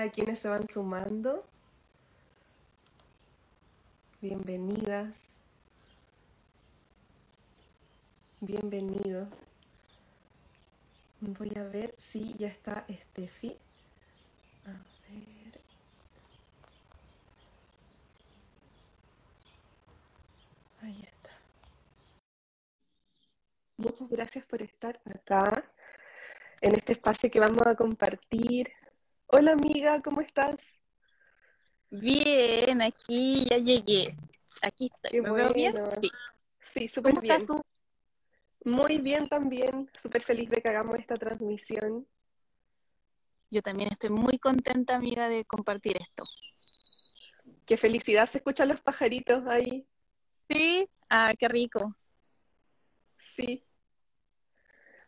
A quienes se van sumando. Bienvenidas. Bienvenidos. Voy a ver si ya está Steffi. A ver. Ahí está. Muchas gracias por estar acá en este espacio que vamos a compartir. Hola amiga, ¿cómo estás? Bien, aquí ya llegué. Aquí estoy. Qué ¿Me veo bien? Sí. Sí, súper ¿Cómo estás tú? Muy bien también. Súper feliz de que hagamos esta transmisión. Yo también estoy muy contenta, amiga, de compartir esto. Qué felicidad se escuchan los pajaritos ahí. ¿Sí? Ah, qué rico. Sí.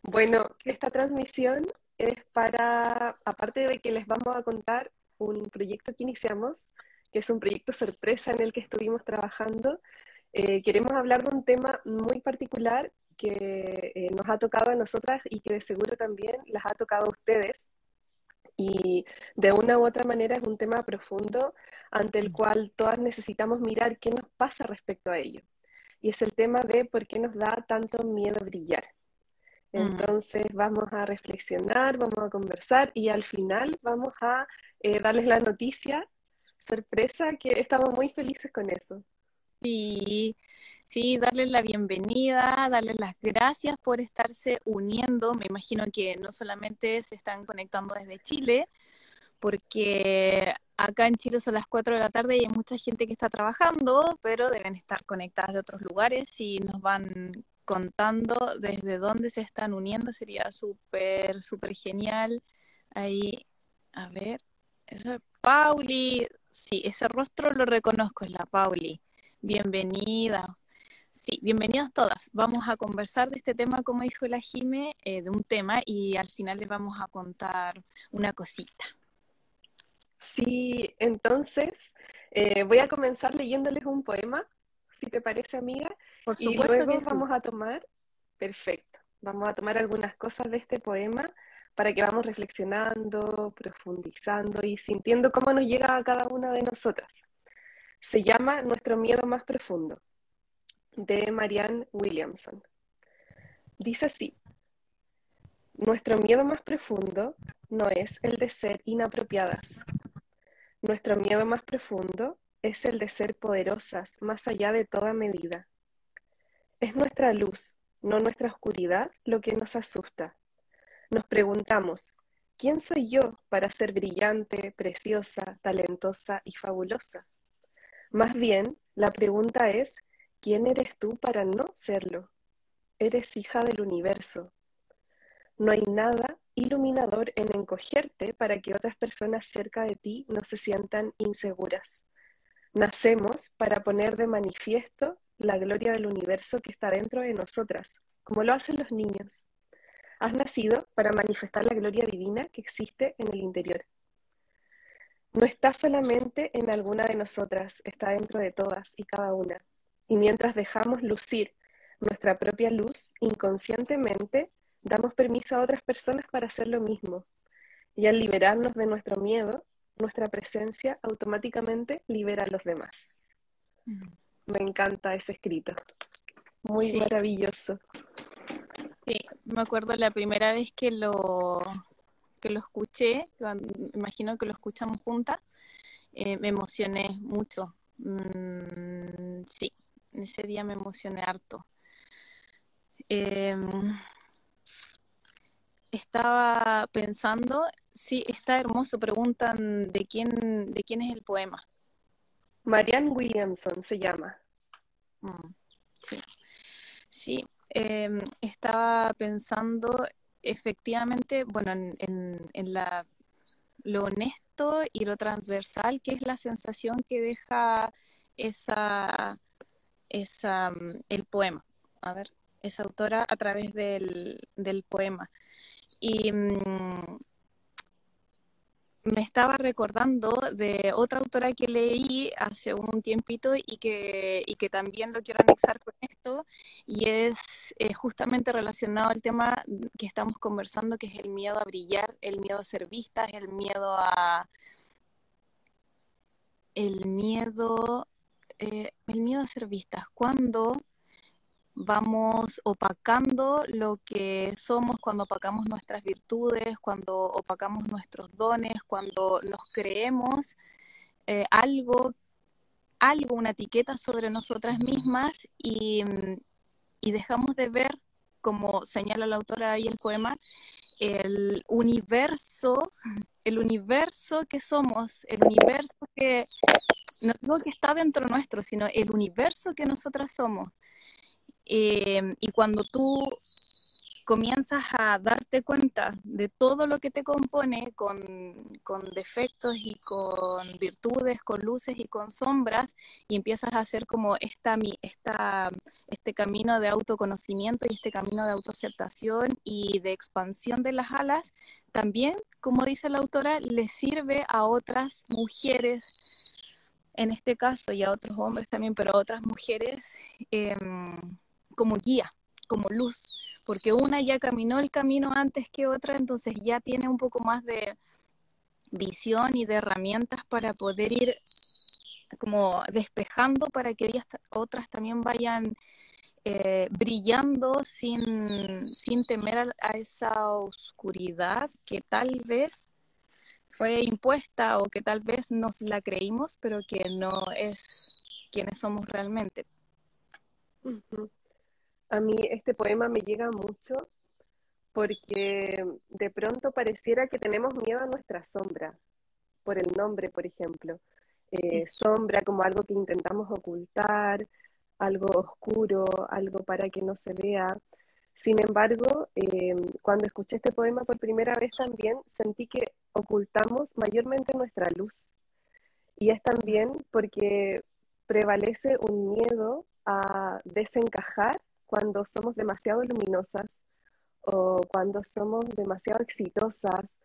Bueno, esta transmisión es para, aparte de que les vamos a contar un proyecto que iniciamos, que es un proyecto sorpresa en el que estuvimos trabajando, eh, queremos hablar de un tema muy particular que eh, nos ha tocado a nosotras y que de seguro también las ha tocado a ustedes. Y de una u otra manera es un tema profundo ante el cual todas necesitamos mirar qué nos pasa respecto a ello. Y es el tema de por qué nos da tanto miedo brillar. Mm. Entonces vamos a reflexionar, vamos a conversar y al final vamos a eh, darles la noticia sorpresa que estamos muy felices con eso. Sí, sí, darles la bienvenida, darles las gracias por estarse uniendo. Me imagino que no solamente se están conectando desde Chile, porque acá en Chile son las 4 de la tarde y hay mucha gente que está trabajando, pero deben estar conectadas de otros lugares y nos van contando desde dónde se están uniendo. Sería súper, súper genial. Ahí, a ver, eso es Pauli. Sí, ese rostro lo reconozco, es la Pauli. Bienvenida. Sí, bienvenidas todas. Vamos a conversar de este tema, como dijo la Jime, eh, de un tema y al final les vamos a contar una cosita. Sí, entonces eh, voy a comenzar leyéndoles un poema, si te parece, amiga, Por y supuesto luego que sí. vamos a tomar, perfecto, vamos a tomar algunas cosas de este poema para que vamos reflexionando, profundizando y sintiendo cómo nos llega a cada una de nosotras. Se llama Nuestro miedo más profundo, de Marianne Williamson. Dice así, nuestro miedo más profundo no es el de ser inapropiadas. Nuestro miedo más profundo es el de ser poderosas más allá de toda medida. Es nuestra luz, no nuestra oscuridad, lo que nos asusta. Nos preguntamos, ¿quién soy yo para ser brillante, preciosa, talentosa y fabulosa? Más bien, la pregunta es, ¿quién eres tú para no serlo? Eres hija del universo. No hay nada iluminador en encogerte para que otras personas cerca de ti no se sientan inseguras. Nacemos para poner de manifiesto la gloria del universo que está dentro de nosotras, como lo hacen los niños. Has nacido para manifestar la gloria divina que existe en el interior. No está solamente en alguna de nosotras, está dentro de todas y cada una. Y mientras dejamos lucir nuestra propia luz, inconscientemente damos permiso a otras personas para hacer lo mismo. Y al liberarnos de nuestro miedo, nuestra presencia automáticamente libera a los demás. Mm. Me encanta ese escrito. Muy Sí. maravilloso. Sí, me acuerdo la primera vez que lo, que lo escuché, imagino que lo escuchamos juntas, eh, me emocioné mucho. Mm, sí, ese día me emocioné harto. Em, estaba pensando sí, está hermoso. Preguntan de quién, de quién es el poema. Marianne Williamson se llama. Mm, sí, em, estaba pensando efectivamente, bueno, en, en, la, lo honesto y lo transversal, que es la sensación que deja esa, esa, mm, el poema. A ver, esa autora a través del, del poema. Y mm, me estaba recordando de otra autora que leí hace un tiempito y que, y que también lo quiero anexar con esto, y es eh, justamente relacionado al tema que estamos conversando, que es el miedo a brillar, el miedo a ser vistas, el miedo a... El miedo, eh, el miedo a ser vistas. Cuando vamos opacando lo que somos cuando opacamos nuestras virtudes, cuando opacamos nuestros dones, cuando nos creemos eh, algo, algo, una etiqueta sobre nosotras mismas y, y dejamos de ver, como señala la autora ahí el poema, el universo, el universo que somos, el universo que no digo que está dentro nuestro, sino el universo que nosotras somos. Em, y cuando tú comienzas a darte cuenta de todo lo que te compone con, con, defectos y con virtudes, con luces y con sombras, y empiezas a hacer como esta, esta, este camino de autoconocimiento y este camino de autoaceptación y de expansión de las alas, también, como dice la autora, le sirve a otras mujeres en este caso y a otros hombres también, pero a otras mujeres. Eh, como guía, como luz, porque una ya caminó el camino antes que otra, entonces ya tiene un poco más de visión y de herramientas para poder ir como despejando para que otras también vayan eh, brillando sin, sin temer a, esa oscuridad que tal vez fue impuesta o que tal vez nos la creímos, pero que no es quienes somos realmente. A mí este poema me llega mucho porque de pronto pareciera que tenemos miedo a nuestra sombra, por el nombre, por ejemplo. Eh, sombra como algo que intentamos ocultar, algo oscuro, algo para que no se vea. Sin embargo, eh, cuando escuché este poema por primera vez también sentí que ocultamos mayormente nuestra luz. Y es también porque prevalece un miedo a desencajar cuando somos demasiado luminosas o cuando somos demasiado exitosas,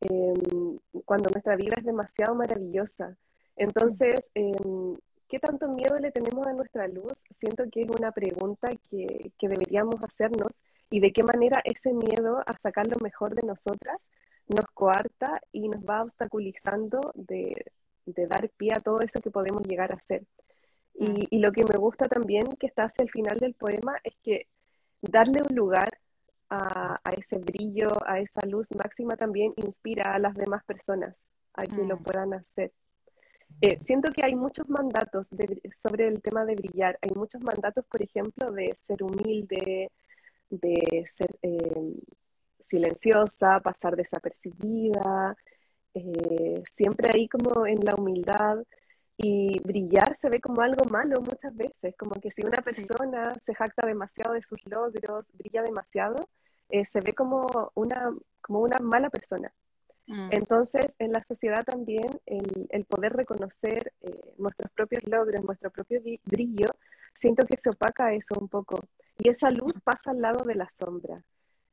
em, cuando nuestra vida es demasiado maravillosa. Entonces, em, ¿qué tanto miedo le tenemos a nuestra luz? Siento que es una pregunta que, deberíamos hacernos y de qué manera ese miedo a sacar lo mejor de nosotras nos coarta y nos va obstaculizando de, dar pie a todo eso que podemos llegar a ser. Y, lo que me gusta también que está hacia el final del poema es que darle un lugar a, ese brillo, a esa luz máxima también inspira a las demás personas a que lo mm. puedan hacer. Eh, siento que hay muchos mandatos sobre el tema de brillar. Hay muchos mandatos, por ejemplo, de ser humilde, de ser eh, silenciosa, pasar desapercibida, eh, siempre ahí como en la humildad. Y brillar se ve como algo malo muchas veces, como que si una persona se jacta demasiado de sus logros, brilla demasiado, eh, se ve como una, como una mala persona. Mm. Entonces, en la sociedad también el, el poder reconocer eh, nuestros propios logros, nuestro propio brillo, siento que se opaca eso un poco. Y esa luz pasa al lado de la sombra.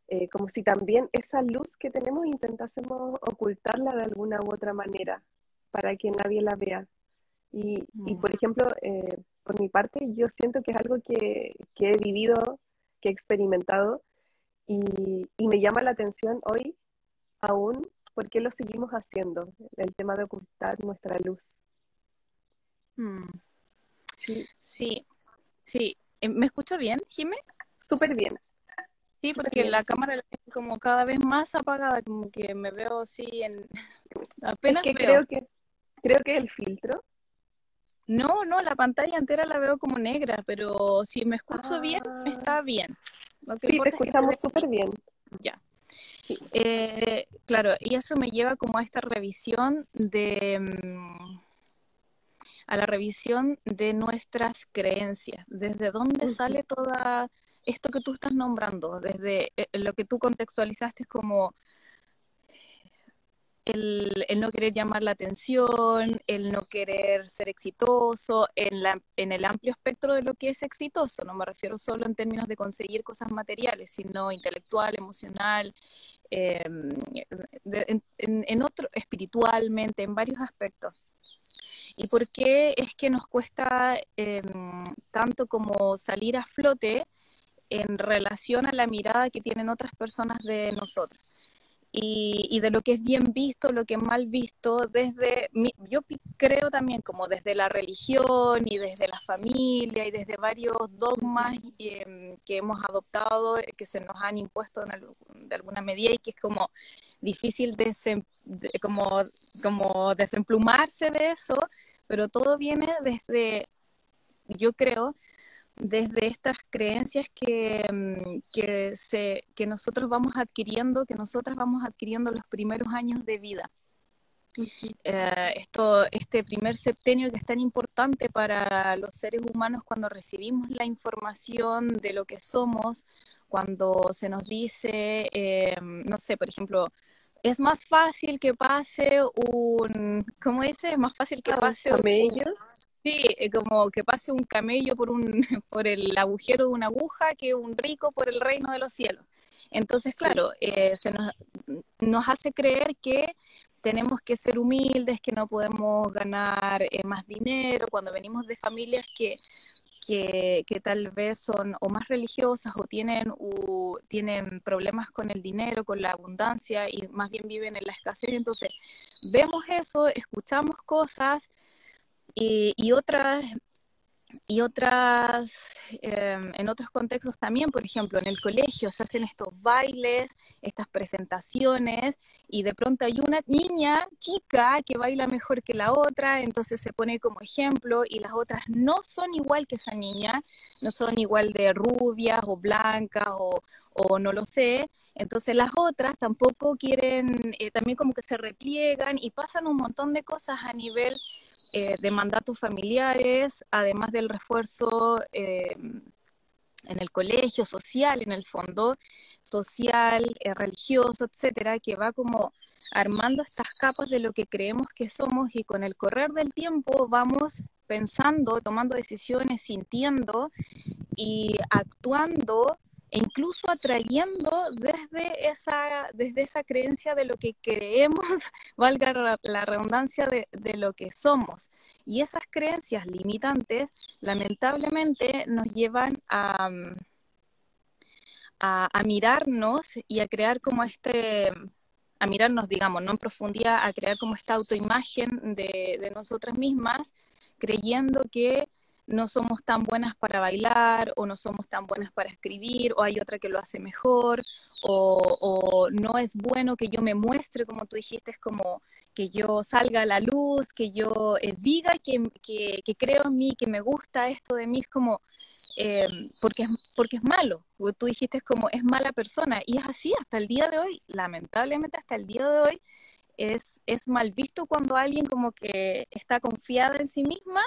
Eh, como si también esa luz que tenemos intentásemos ocultarla de alguna u otra manera para que nadie la vea. Y, y por ejemplo, eh, por mi parte, yo siento que es algo que, que he vivido, que he experimentado y, y, me llama la atención hoy aún por qué lo seguimos haciendo, el tema de ocultar nuestra luz. Mm. Sí. sí, sí. Eh, ¿Me escucho bien, Jimé? Súper bien. Sí, porque la cámara es como cada vez más apagada, como que me veo así en... Apenas que creo que creo que el filtro no, no, la pantalla entera la veo como negra, pero si me escucho bien, ah. está bien. sí, te escuchamos súper bien. Ya. Eh, claro, y eso me lleva como a esta revisión de mm, a la revisión de nuestras creencias, desde dónde sale toda esto que tú estás nombrando, desde eh, lo que tú contextualizaste como el, no querer llamar la atención, el no querer ser exitoso, en, la, en el amplio espectro de lo que es exitoso. No me refiero solo en términos de conseguir cosas materiales, sino intelectual, emocional, em, en, otro, espiritualmente, en varios aspectos. ¿Y por qué es que nos cuesta em, tanto como salir a flote en relación a la mirada que tienen otras personas de nosotros? Y, de lo que es bien visto, lo que es mal visto, desde, yo creo también como desde la religión y desde la familia y desde varios dogmas em, que hemos adoptado, eh, que se nos han impuesto de alguna medida y que es como difícil de, como, como desemplumarse de eso, pero todo viene desde, yo creo, desde estas creencias que, mm, que, se, que nosotros vamos adquiriendo, que nosotras vamos adquiriendo los primeros años de vida. Eh, esto, este primer septenio que es tan importante para los seres humanos cuando recibimos la información de lo que somos, cuando se nos dice, eh, no sé, por ejemplo, es más fácil que pase un, ¿cómo dice? Es más fácil que pase ellos Sí, eh, como que pase un camello por, un, por el agujero de una aguja que un rico por el reino de los cielos. Entonces, claro, eh, se nos, nos, hace creer que tenemos que ser humildes, que no podemos ganar eh, más dinero, cuando venimos de familias que, que, que, tal vez son o más religiosas o tienen, o tienen problemas con el dinero, con la abundancia y más bien viven en la escasez. Entonces, vemos eso, escuchamos cosas y, otras y otras, em, en otros contextos también, por ejemplo, en el colegio se hacen estos bailes, estas presentaciones, y de pronto hay una niña chica que baila mejor que la otra, entonces se pone como ejemplo, y las otras no son igual que esa niña, no son igual de rubias o blancas o, o no lo sé, entonces las otras tampoco quieren, eh, también como que se repliegan y pasan un montón de cosas a nivel eh, de mandatos familiares, además del refuerzo eh, en el colegio, social en el fondo, social, eh, religioso, etcétera, que va como armando estas capas de lo que creemos que somos y con el correr del tiempo vamos pensando, tomando decisiones, sintiendo y actuando e incluso atrayendo desde esa, desde esa creencia de lo que creemos, valga la, redundancia de, lo que somos. Y esas creencias limitantes lamentablemente nos llevan a, a, mirarnos y a crear como este, a mirarnos, digamos, no en profundidad, a crear como esta autoimagen de, de nosotras mismas, creyendo que no somos tan buenas para bailar o no somos tan buenas para escribir o hay otra que lo hace mejor o, no es bueno que yo me muestre como tú dijiste, es como que yo salga a la luz, que yo eh, diga que, que, creo en mí, que me gusta esto de mí, es como eh, porque, porque es malo, tú dijiste es como es mala persona y es así hasta el día de hoy, lamentablemente hasta el día de hoy es, es mal visto cuando alguien como que está confiada en sí misma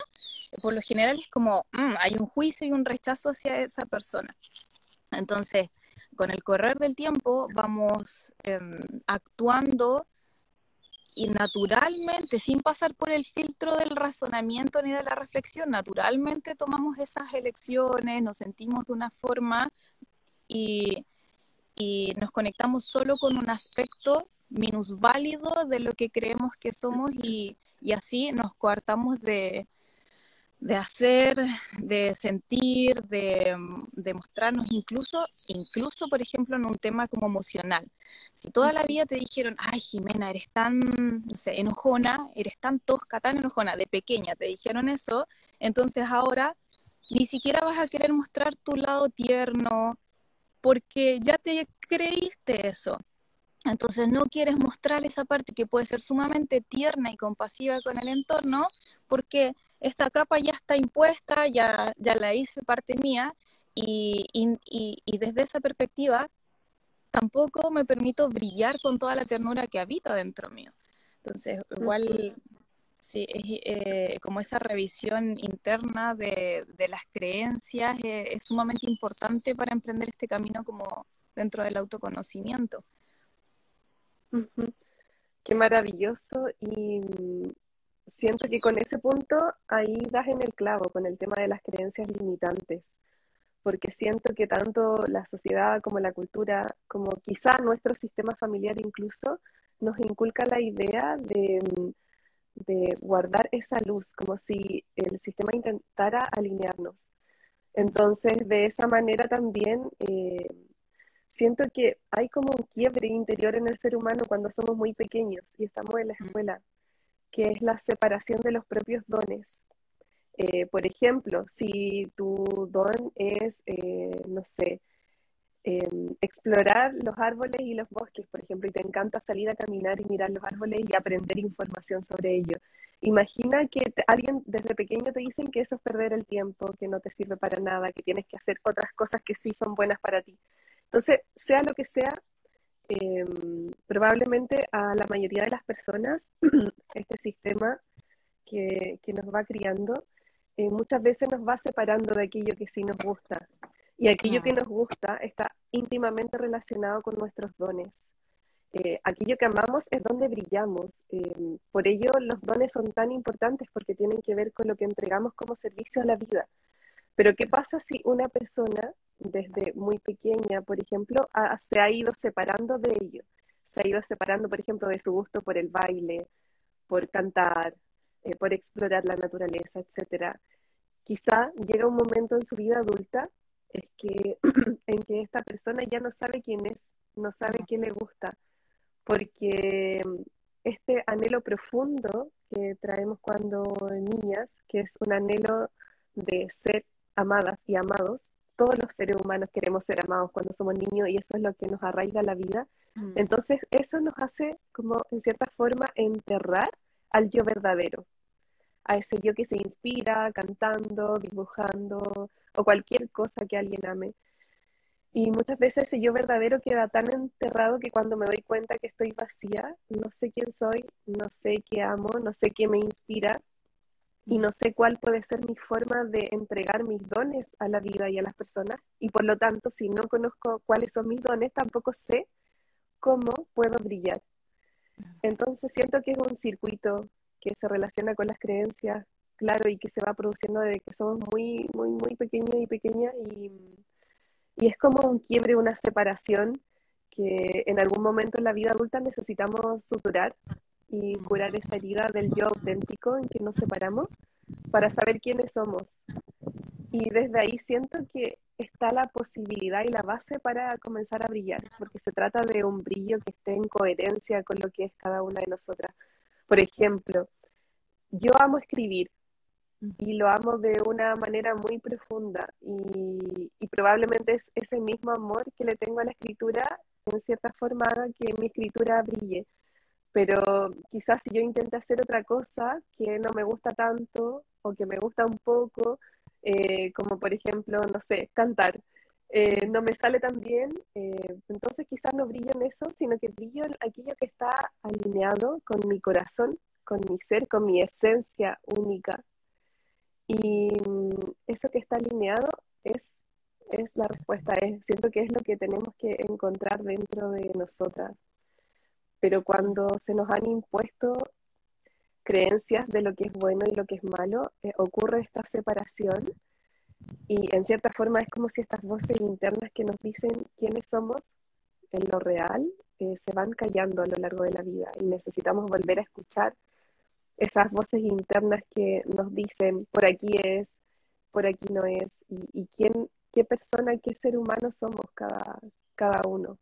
por lo general es como mm, hay un juicio y un rechazo hacia esa persona. Entonces, con el correr del tiempo vamos em, actuando y naturalmente, sin pasar por el filtro del razonamiento ni de la reflexión, naturalmente tomamos esas elecciones, nos sentimos de una forma y, y nos conectamos solo con un aspecto minusválido de lo que creemos que somos y, y así nos coartamos de, de hacer, de sentir, de, mostrarnos, incluso, incluso, por ejemplo, en un tema como emocional. Si toda la vida te dijeron, ay, Jimena, eres tan, no sé, enojona, eres tan tosca, tan enojona, de pequeña te dijeron eso, entonces ahora ni siquiera vas a querer mostrar tu lado tierno, porque ya te creíste eso. Entonces no quieres mostrar esa parte que puede ser sumamente tierna y compasiva con el entorno, porque esta capa ya está impuesta, ya, ya la hice parte mía, y, y, y desde esa perspectiva tampoco me permito brillar con toda la ternura que habita dentro mío. Entonces, igual, sí, es, eh, como esa revisión interna de, las creencias eh, es sumamente importante para emprender este camino como dentro del autoconocimiento. Qué maravilloso y siento que con ese punto ahí das en el clavo con el tema de las creencias limitantes, porque siento que tanto la sociedad como la cultura, como quizá nuestro sistema familiar incluso, nos inculca la idea de, de guardar esa luz, como si el sistema intentara alinearnos. Entonces, de esa manera también eh, siento que hay como un quiebre interior en el ser humano cuando somos muy pequeños y estamos en la escuela, que es la separación de los propios dones. Eh, por ejemplo, si tu don es, eh, no sé, em, explorar los árboles y los bosques, por ejemplo, y te encanta salir a caminar y mirar los árboles y aprender información sobre ello. Imagina que alguien desde pequeño te dicen que eso es perder el tiempo, que no te sirve para nada, que tienes que hacer otras cosas que sí son buenas para ti. Entonces, sea lo que sea, em, probablemente a la mayoría de las personas, este sistema que, nos va criando, eh, muchas veces nos va separando de aquello que sí nos gusta. Y aquello que nos gusta está íntimamente relacionado con nuestros dones. Eh, aquello que amamos es donde brillamos. Em, por ello los dones son tan importantes porque tienen que ver con lo que entregamos como servicio a la vida. Pero ¿qué pasa si una persona desde muy pequeña, por ejemplo, se ha ido separando de ello? Se ha ido separando, por ejemplo, de su gusto por el baile, por cantar, eh, por explorar la naturaleza, etc. Quizá llega un momento en su vida adulta en que esta persona ya no sabe quién es, no sabe qué le gusta, porque este anhelo profundo que traemos cuando niñas, que es un anhelo de ser amadas y amados. Todos los seres humanos queremos ser amados cuando somos niños y eso es lo que nos arraiga la vida. Mm. Entonces eso nos hace como en cierta forma enterrar al yo verdadero, a ese yo que se inspira cantando, dibujando o cualquier cosa que alguien ame. Y muchas veces ese yo verdadero queda tan enterrado que cuando me doy cuenta que estoy vacía, no sé quién soy, no sé qué amo, no sé qué me inspira, y no sé cuál puede ser mi forma de entregar mis dones a la vida y a las personas. Y por lo tanto, si no conozco cuáles son mis dones, tampoco sé cómo puedo brillar. Entonces siento que es un circuito que se relaciona con las creencias, claro, y que se va produciendo desde que somos muy, muy, muy pequeños y pequeñas. Y, y es como un quiebre, una separación que en algún momento en la vida adulta necesitamos suturar y curar esa herida del yo auténtico en que nos separamos para saber quiénes somos. Y desde ahí siento que está la posibilidad y la base para comenzar a brillar, porque se trata de un brillo que esté en coherencia con lo que es cada una de nosotras. Por ejemplo, yo amo escribir y lo amo de una manera muy profunda y, y probablemente es ese mismo amor que le tengo a la escritura en cierta forma haga que mi escritura brille pero quizás si yo intento hacer otra cosa que no me gusta tanto o que me gusta un poco, eh, como por ejemplo, no sé, cantar, eh, no me sale tan bien, eh, entonces quizás no brillo en eso, sino que brillo en aquello que está alineado con mi corazón, con mi ser, con mi esencia única. Y mm, eso que está alineado es, es la respuesta, es, siento que es lo que tenemos que encontrar dentro de nosotras pero cuando se nos han impuesto creencias de lo que es bueno y lo que es malo, eh, ocurre esta separación y en cierta forma es como si estas voces internas que nos dicen quiénes somos en lo real eh, se van callando a lo largo de la vida y necesitamos volver a escuchar esas voces internas que nos dicen por aquí es, por aquí no es y, quién, qué persona, qué ser humano somos cada, cada uno.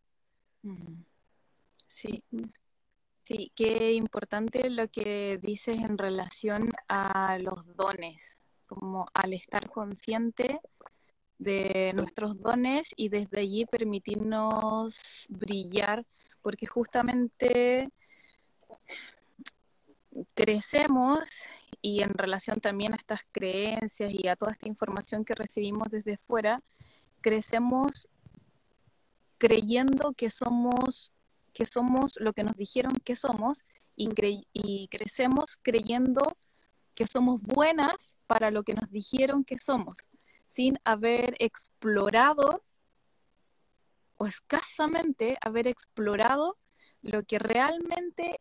Sí, sí, qué importante lo que dices en relación a los dones, como al estar consciente de nuestros dones y desde allí permitirnos brillar, porque justamente crecemos y en relación también a estas creencias y a toda esta información que recibimos desde fuera, crecemos creyendo que somos, que somos lo que nos dijeron que somos y, crecemos creyendo que somos buenas para lo que nos dijeron que somos, sin haber explorado o escasamente haber explorado lo que realmente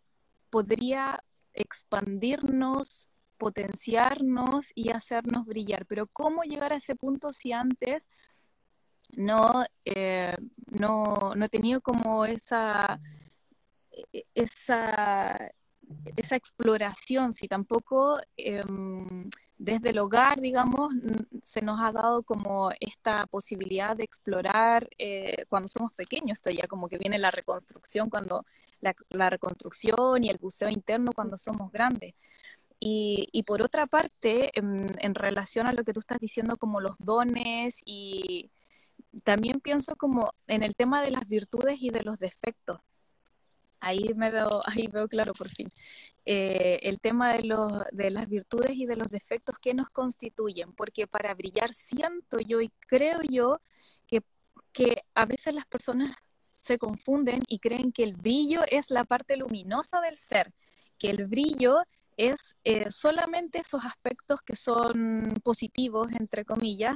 podría expandirnos, potenciarnos y hacernos brillar. Pero ¿cómo llegar a ese punto si antes no, eh, no, no he tenido como esa, e, esa, esa exploración, si tampoco em, desde el hogar, digamos, se nos ha dado como esta posibilidad de explorar eh, cuando somos pequeños, esto ya como que viene la reconstrucción, cuando la, reconstrucción y el buceo interno cuando somos grandes. Y, y por otra parte, en, en, relación a lo que tú estás diciendo como los dones y también pienso como en el tema de las virtudes y de los defectos ahí me veo, ahí veo claro por fin. Eh, el tema de, los, de las virtudes y de los defectos que nos constituyen, porque para brillar siento yo y creo yo que, que a veces las personas se confunden y creen que el brillo es la parte luminosa del ser, que el brillo es eh, solamente esos aspectos que son positivos, entre comillas,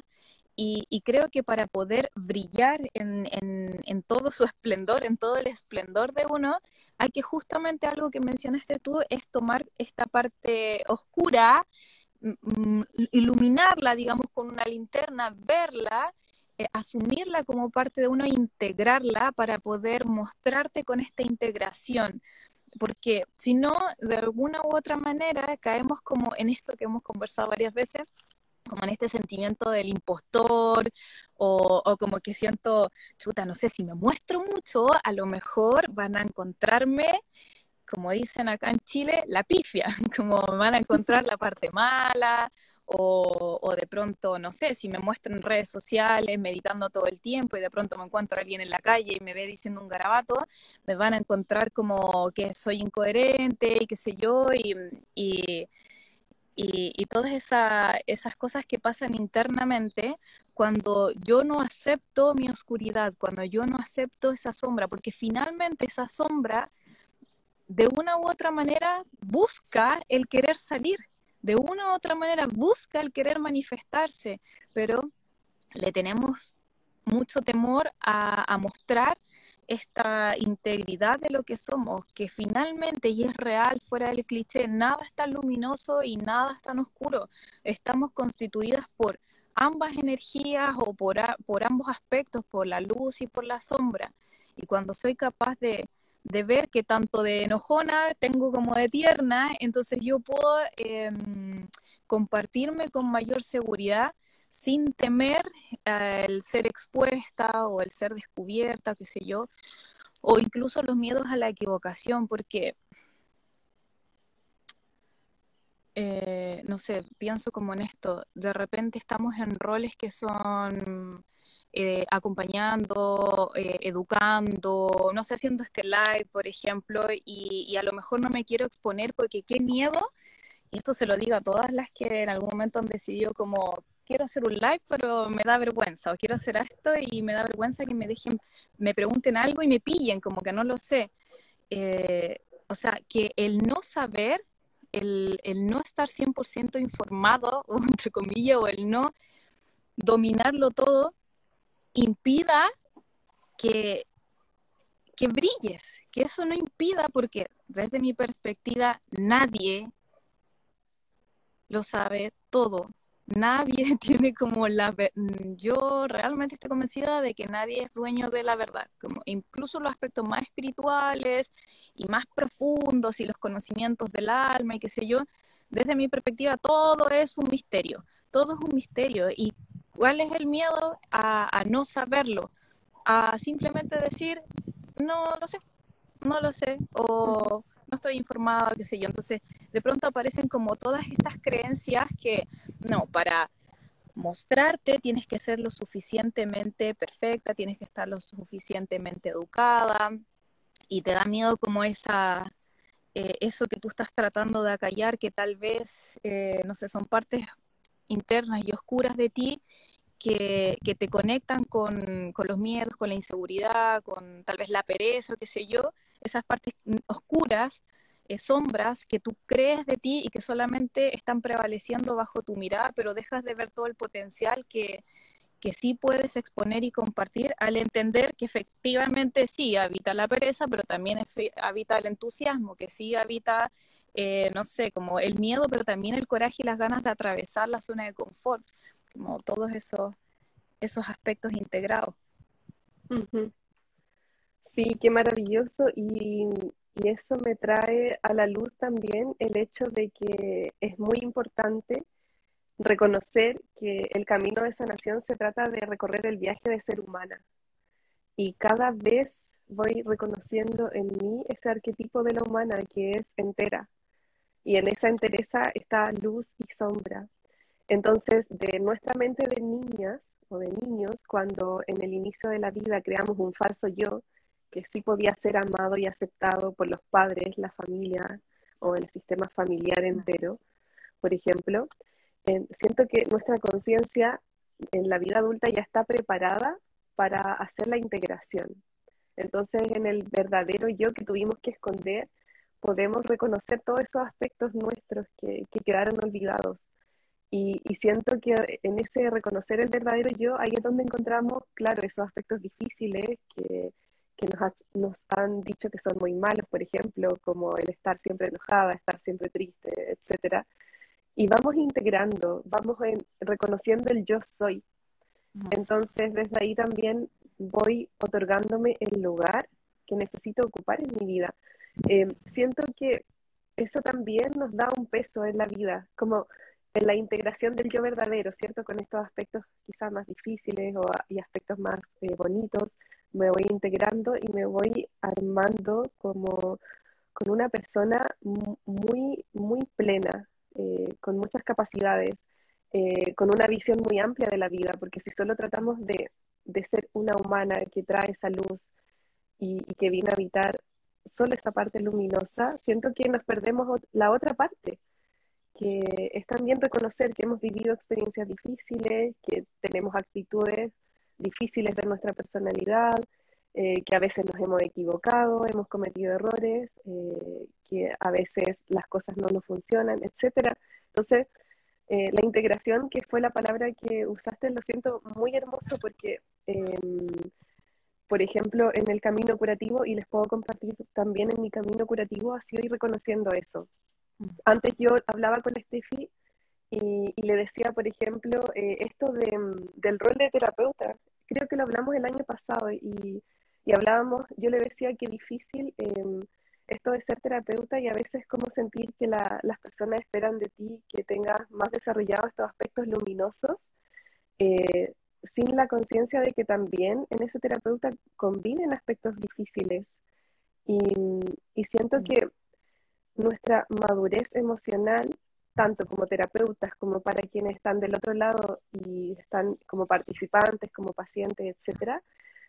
y, creo que para poder brillar en, todo su esplendor, en todo el esplendor de uno, hay que justamente algo que mencionaste tú, es tomar esta parte oscura, iluminarla, digamos, con una linterna, verla, eh, asumirla como parte de uno, integrarla para poder mostrarte con esta integración. Porque si no, de alguna u otra manera caemos como en esto que hemos conversado varias veces, como en este sentimiento del impostor o, o, como que siento, chuta, no sé, si me muestro mucho, a lo mejor van a encontrarme, como dicen acá en Chile, la pifia, como van a encontrar la parte mala o, o, de pronto, no sé, si me muestro en redes sociales meditando todo el tiempo y de pronto me encuentro a alguien en la calle y me ve diciendo un garabato, me van a encontrar como que soy incoherente y qué sé yo, y, y y, todas esas cosas que pasan internamente cuando yo no acepto mi oscuridad, cuando yo no acepto esa sombra, porque finalmente esa sombra de una u otra manera busca el querer salir, de una u otra manera busca el querer manifestarse, pero le tenemos mucho temor a, mostrar esta integridad de lo que somos, que finalmente, y es real fuera del cliché, nada es tan luminoso y nada es tan oscuro. Estamos constituidas por ambas energías o por, por ambos aspectos, por la luz y por la sombra. Y cuando soy capaz de, de ver que tanto de enojona tengo como de tierna, entonces yo puedo em, compartirme con mayor seguridad sin temer el ser expuesta o el ser descubierta, qué sé yo, o incluso los miedos a la equivocación, porque, eh, no sé, pienso como en esto, de repente estamos en roles que son eh, acompañando, eh, educando, no sé, haciendo este live, por ejemplo, y, y a lo mejor no me quiero exponer porque qué miedo, y esto se lo digo a todas las que en algún momento han decidido como quiero hacer un live, pero me da vergüenza, o quiero hacer esto y me da vergüenza que me dejen, me pregunten algo y me pillen, como que no lo sé. Eh, o sea, que el no saber, el, no estar 100% informado, entre comillas, o el no dominarlo todo, impida que, que brilles, que eso no impida, porque desde mi perspectiva nadie lo sabe todo, nadie tiene como la... Mm, yo realmente estoy convencida de que nadie es dueño de la verdad, como incluso los aspectos más espirituales y más profundos y los conocimientos del alma y qué sé yo, desde mi perspectiva todo es un misterio, todo es un misterio. ¿Y cuál es el miedo a, a no saberlo? A simplemente decir, no lo sé, no lo sé, o no estoy informada, qué sé yo. Entonces, de pronto aparecen como todas estas creencias que, no, para mostrarte tienes que ser lo suficientemente perfecta, tienes que estar lo suficientemente educada y te da miedo como esa, eh, eso que tú estás tratando de acallar, que tal vez, eh, no sé, son partes internas y oscuras de ti que, te conectan con, los miedos, con la inseguridad, con tal vez la pereza, qué sé yo, esas partes oscuras, eh, sombras que tú crees de ti y que solamente están prevaleciendo bajo tu mirada, pero dejas de ver todo el potencial que, que sí puedes exponer y compartir al entender que efectivamente sí habita la pereza, pero también habita el entusiasmo, que sí habita, eh, no sé, como el miedo, pero también el coraje y las ganas de atravesar la zona de confort, como todos esos, esos aspectos integrados. Sí, qué maravilloso y, y eso me trae a la luz también el hecho de que es muy importante reconocer que el camino de sanación se trata de recorrer el viaje de ser humana. Y cada vez voy reconociendo en mí ese arquetipo de la humana que es entera. Y en esa entereza está luz y sombra. Entonces, de nuestra mente de niñas o de niños, cuando en el inicio de la vida creamos un falso yo, que sí podía ser amado y aceptado por los padres, la familia o el sistema familiar entero, por ejemplo, siento que nuestra conciencia en la vida adulta ya está preparada para hacer la integración. Entonces, en el verdadero yo que tuvimos que esconder, podemos reconocer todos esos aspectos nuestros que, quedaron olvidados. Y, siento que en ese reconocer el verdadero yo, ahí es donde encontramos, claro, esos aspectos difíciles que, nos, nos, han dicho que son muy malos, por ejemplo, como el estar siempre enojada, estar siempre triste, etcétera y vamos integrando, vamos reconociendo el yo soy. Entonces, desde ahí también voy otorgándome el lugar que necesito ocupar en mi vida. Eh, siento que eso también nos da un peso en la vida, como en la integración del yo verdadero, ¿cierto? Con estos aspectos quizás más difíciles o, y aspectos más eh, bonitos, me voy integrando y me voy armando como con una persona muy, muy plena, eh, con muchas capacidades, eh, con una visión muy amplia de la vida, porque si solo tratamos de, ser una humana que trae esa luz y, que viene a habitar solo esa parte luminosa, siento que nos perdemos la otra parte, que es también reconocer que hemos vivido experiencias difíciles, que tenemos actitudes difíciles de nuestra personalidad, eh, que a veces nos hemos equivocado, hemos cometido errores, eh, que a veces las cosas no nos funcionan, etc. Entonces, eh, la integración, que fue la palabra que usaste, lo siento muy hermoso porque, em, por ejemplo, en el camino curativo, y les puedo compartir también en mi camino curativo, así ir reconociendo eso. Mm. Antes yo hablaba con Steffi y, y le decía, por ejemplo, esto de, del rol de terapeuta. Creo que lo hablamos el año pasado y y hablábamos, yo le decía que difícil em, esto de ser terapeuta y a veces como sentir que las personas esperan de ti que tengas más desarrollados estos aspectos luminosos, eh, sin la conciencia de que también en ese terapeuta conviven aspectos difíciles. Y, y siento mm. que nuestra madurez emocional, tanto como terapeutas como para quienes están del otro lado y están como participantes, como pacientes, etcétera,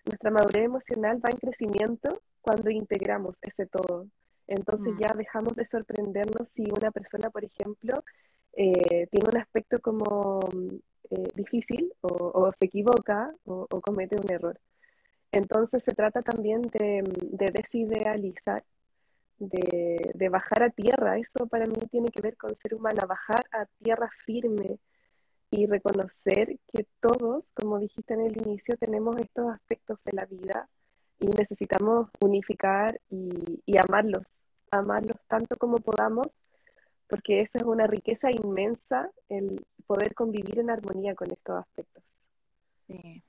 nuestra madurez emocional va en crecimiento cuando integramos ese todo. Entonces mm. ya dejamos de sorprendernos si una persona, por ejemplo, eh, tiene un aspecto como eh, difícil o, se equivoca o, comete un error. Entonces se trata también de, desidealizar, de, de, bajar a tierra. Eso para mí tiene que ver con ser humana, bajar a tierra firme, y reconocer que todos, como dijiste en el inicio, tenemos estos aspectos de la vida y necesitamos unificar y, amarlos, amarlos tanto como podamos, porque esa es una riqueza inmensa, el poder convivir en armonía con estos aspectos. Sí.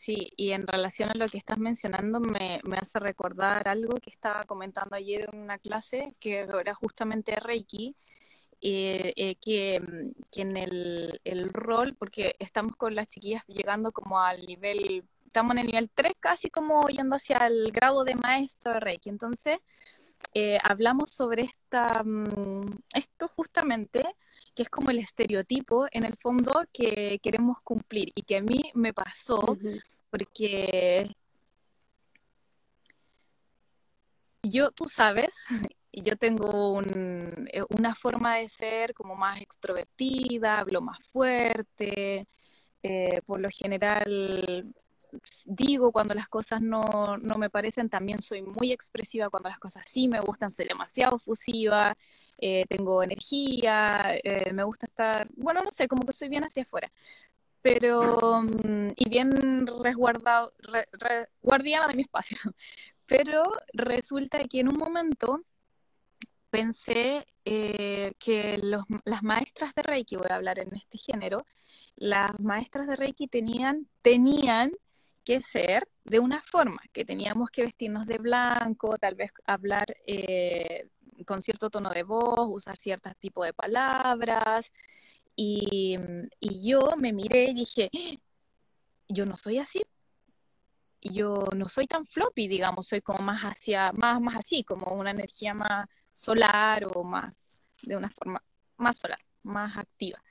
Sí, y en relación a lo que estás mencionando, me, me, hace recordar algo que estaba comentando ayer en una clase, que era justamente Reiki, eh, eh, que, mm, que, en el, el, rol, porque estamos con las chiquillas llegando como al nivel, estamos en el nivel 3 casi como yendo hacia el grado de maestro de Reiki. Entonces, eh, hablamos sobre esta, mm, esto justamente, que es como el estereotipo en el fondo que queremos cumplir y que a mí me pasó porque yo, tú sabes, yo tengo eh, una forma de ser como más extrovertida, hablo más fuerte, Eh, por lo general digo cuando las cosas no, no, me parecen, también soy muy expresiva cuando las cosas sí me gustan, soy demasiado fusiva, eh, tengo energía, eh, me gusta estar, bueno, no sé, como que soy bien hacia afuera, pero, mm, y bien resguardado, guardiana de mi espacio, pero resulta que en un momento pensé eh, que los, las maestras de Reiki, voy a hablar en este género, las maestras de Reiki tenían, tenían que ser de una forma, que teníamos que vestirnos de blanco, tal vez hablar eh, con cierto tono de voz, usar cierto tipo de palabras. Y, y yo me miré y dije, yo no soy así, yo no soy tan floppy, digamos, soy como más hacia, más, más así, como una energía más solar o más, de una forma más solar, más activa.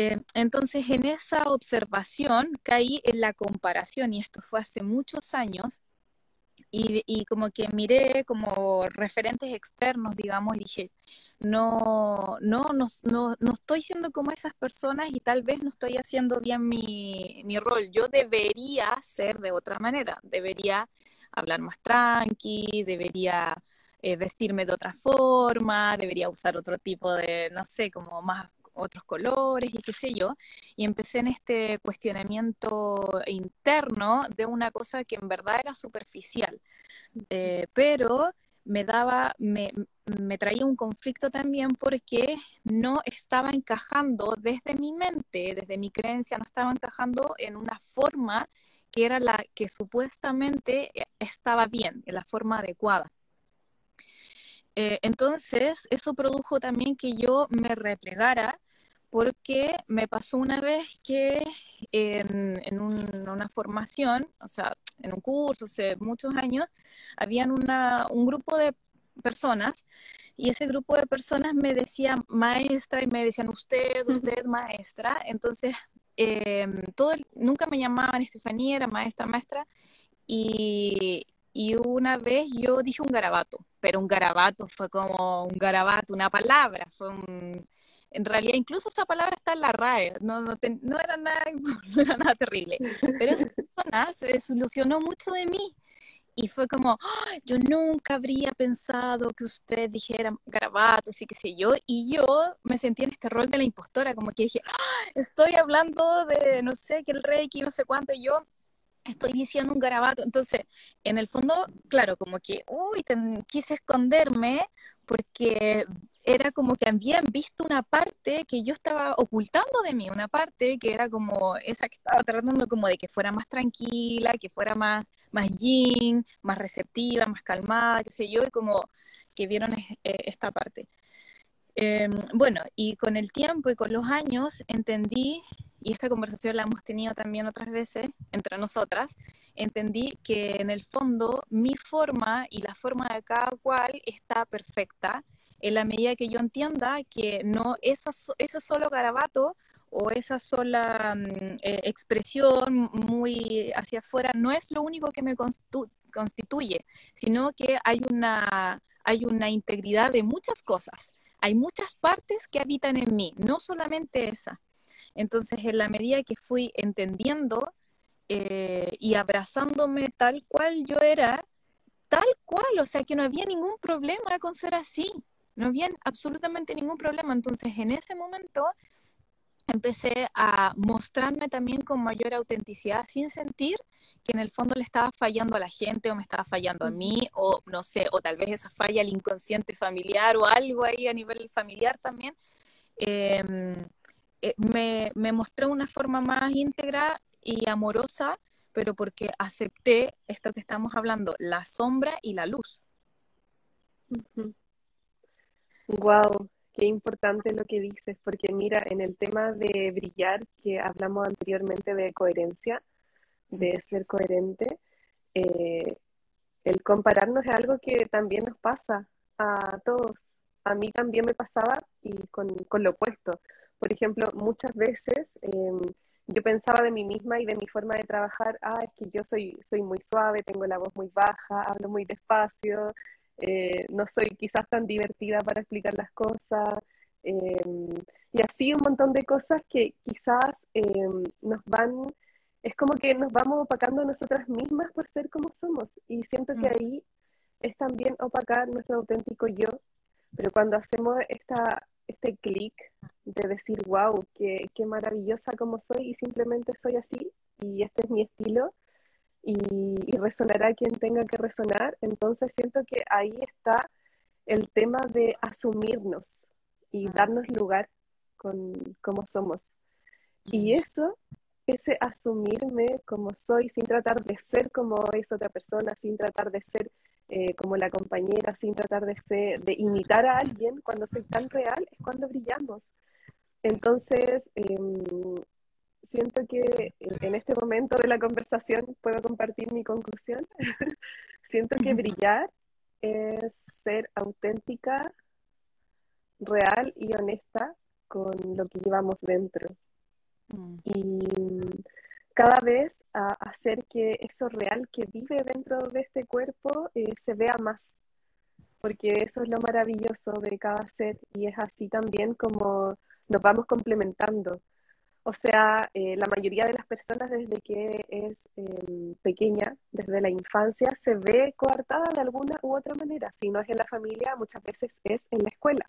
Eh, entonces, en esa observación caí en la comparación, y esto fue hace muchos años, y, como que miré como referentes externos, digamos, y dije, no, no, no, no, no estoy siendo como esas personas y tal vez no estoy haciendo bien mi, mi rol. Yo debería ser de otra manera, debería hablar más tranqui, debería eh, vestirme de otra forma, debería usar otro tipo de, no sé, como más otros colores y qué sé yo, y empecé en este cuestionamiento interno de una cosa que en verdad era superficial, eh, pero me daba, me, me traía un conflicto también porque no estaba encajando desde mi mente, desde mi creencia, no estaba encajando en una forma que era la que supuestamente estaba bien, en la forma adecuada. Eh, entonces, eso produjo también que yo me replegara porque me pasó una vez que en, una formación, o sea, en un curso hace muchos años, habían un grupo de personas y ese grupo de personas me decía maestra y me decían usted, usted maestra. Entonces, em, todo, nunca me llamaban Estefanía, era maestra, maestra. Y, y una vez yo dije un garabato, pero un garabato fue como un garabato, una palabra, fue un... En realidad, incluso esa palabra está en la RAE, no, no, no era, nada, no era nada terrible, pero esa persona se desilusionó mucho de mí y fue como, ¡Ah! yo nunca habría pensado que usted dijera garabato, así que sé yo, y yo me sentí en este rol de la impostora, como que dije, ¡Ah! estoy hablando de, no sé, que el reiki, no sé cuánto, y yo estoy diciendo un garabato. Entonces, en el fondo, claro, como que, uy, quise esconderme porque era como que habían visto una parte que yo estaba ocultando de mí, una parte que era como esa que estaba tratando como de que fuera más tranquila, que fuera más, más yin, más receptiva, más calmada, qué sé yo, y como que vieron eh, esta parte. Em, bueno, y con el tiempo y con los años entendí y esta conversación la hemos tenido también otras veces entre nosotras, entendí que en el fondo mi forma y la forma de cada cual está perfecta en la medida que yo entienda que no esa, ese solo garabato o esa sola mm, eh, expresión muy hacia afuera no es lo único que me constituye, sino que hay una, hay una integridad de muchas cosas. Hay muchas partes que habitan en mí, no solamente esa. Entonces, en la medida que fui entendiendo eh, y abrazándome tal cual yo era, tal cual, o sea que no había ningún problema con ser así, no había absolutamente ningún problema. Entonces, en ese momento empecé a mostrarme también con mayor autenticidad sin sentir que en el fondo le estaba fallando a la gente o me estaba fallando a mí o no sé, o tal vez esa falla al inconsciente familiar o algo ahí a nivel familiar también. Em, eh, me, me mostré una forma más íntegra y amorosa, pero porque acepté esto que estamos hablando, la sombra y la luz. Wow, qué importante lo que dices, porque mira, en el tema de brillar, que hablamos anteriormente de coherencia, de ser coherente, eh, el compararnos es algo que también nos pasa a todos. A mí también me pasaba y con, con lo opuesto. Por ejemplo, muchas veces em, yo pensaba de mí misma y de mi forma de trabajar, ah, es que yo soy, soy muy suave, tengo la voz muy baja, hablo muy despacio, eh, no soy quizás tan divertida para explicar las cosas, Em, y así un montón de cosas que quizás em, nos van, es como que nos vamos opacando a nosotras mismas por ser como somos. Y siento que mm. ahí es también opacar nuestro auténtico yo. Pero cuando hacemos esta, este clic de decir, wow, qué, qué maravillosa como soy y simplemente soy así y este es mi estilo, y, y, resonará quien tenga que resonar. Entonces siento que ahí está el tema de asumirnos y darnos lugar con cómo somos. Y eso, ese asumirme como soy, sin tratar de ser como es otra persona, sin tratar de ser eh, como la compañera, sin tratar de, ser, de imitar a alguien, cuando soy tan real, es cuando brillamos. Entonces, em, siento que en este momento de la conversación puedo compartir mi conclusión. siento que brillar es ser auténtica, real y honesta con lo que llevamos dentro. Mm. Y cada vez a hacer que eso real que vive dentro de este cuerpo eh, se vea más, porque eso es lo maravilloso de cada ser y es así también como nos vamos complementando. O sea, eh, la mayoría de las personas desde que es em, pequeña, desde la infancia, se ve coartada de alguna u otra manera. Si no es en la familia, muchas veces es en la escuela,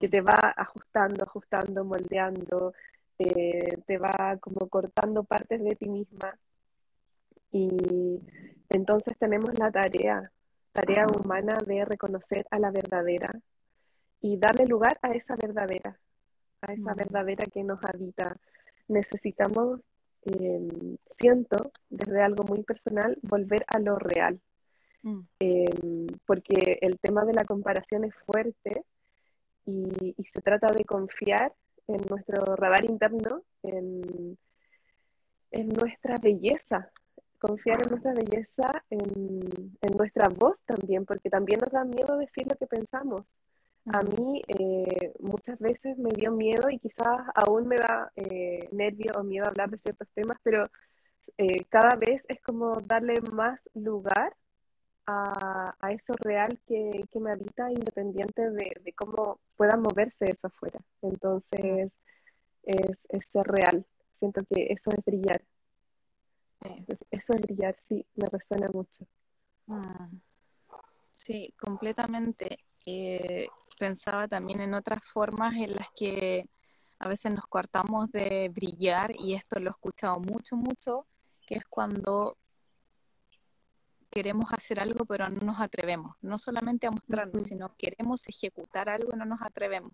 que te va ajustando, ajustando, moldeando, eh, te va como cortando partes de ti misma. Y entonces tenemos la tarea, tarea humana de reconocer a la verdadera y darle lugar a esa verdadera a esa verdadera que nos habita. Necesitamos, em, siento, desde algo muy personal, volver a lo real. Mm. Em, porque el tema de la comparación es fuerte y, se trata de confiar en nuestro radar interno, en, en nuestra belleza, confiar en nuestra belleza, en, en, nuestra voz también, porque también nos da miedo decir lo que pensamos a mí eh, muchas veces me dio miedo y quizás aún me da eh, nervio o miedo hablar de ciertos temas, pero eh, cada vez es como darle más lugar a, eso real que, me habita independiente de, cómo pueda moverse eso afuera. Entonces es, ser real. Siento que eso es brillar. Eso es brillar, sí, me resuena mucho. Ah. Sí, completamente pensaba también en otras formas en las que a veces nos cortamos de brillar y esto lo he escuchado mucho, mucho, que es cuando queremos hacer algo pero no nos atrevemos, no solamente a mostrarnos, sino queremos ejecutar algo y no nos atrevemos,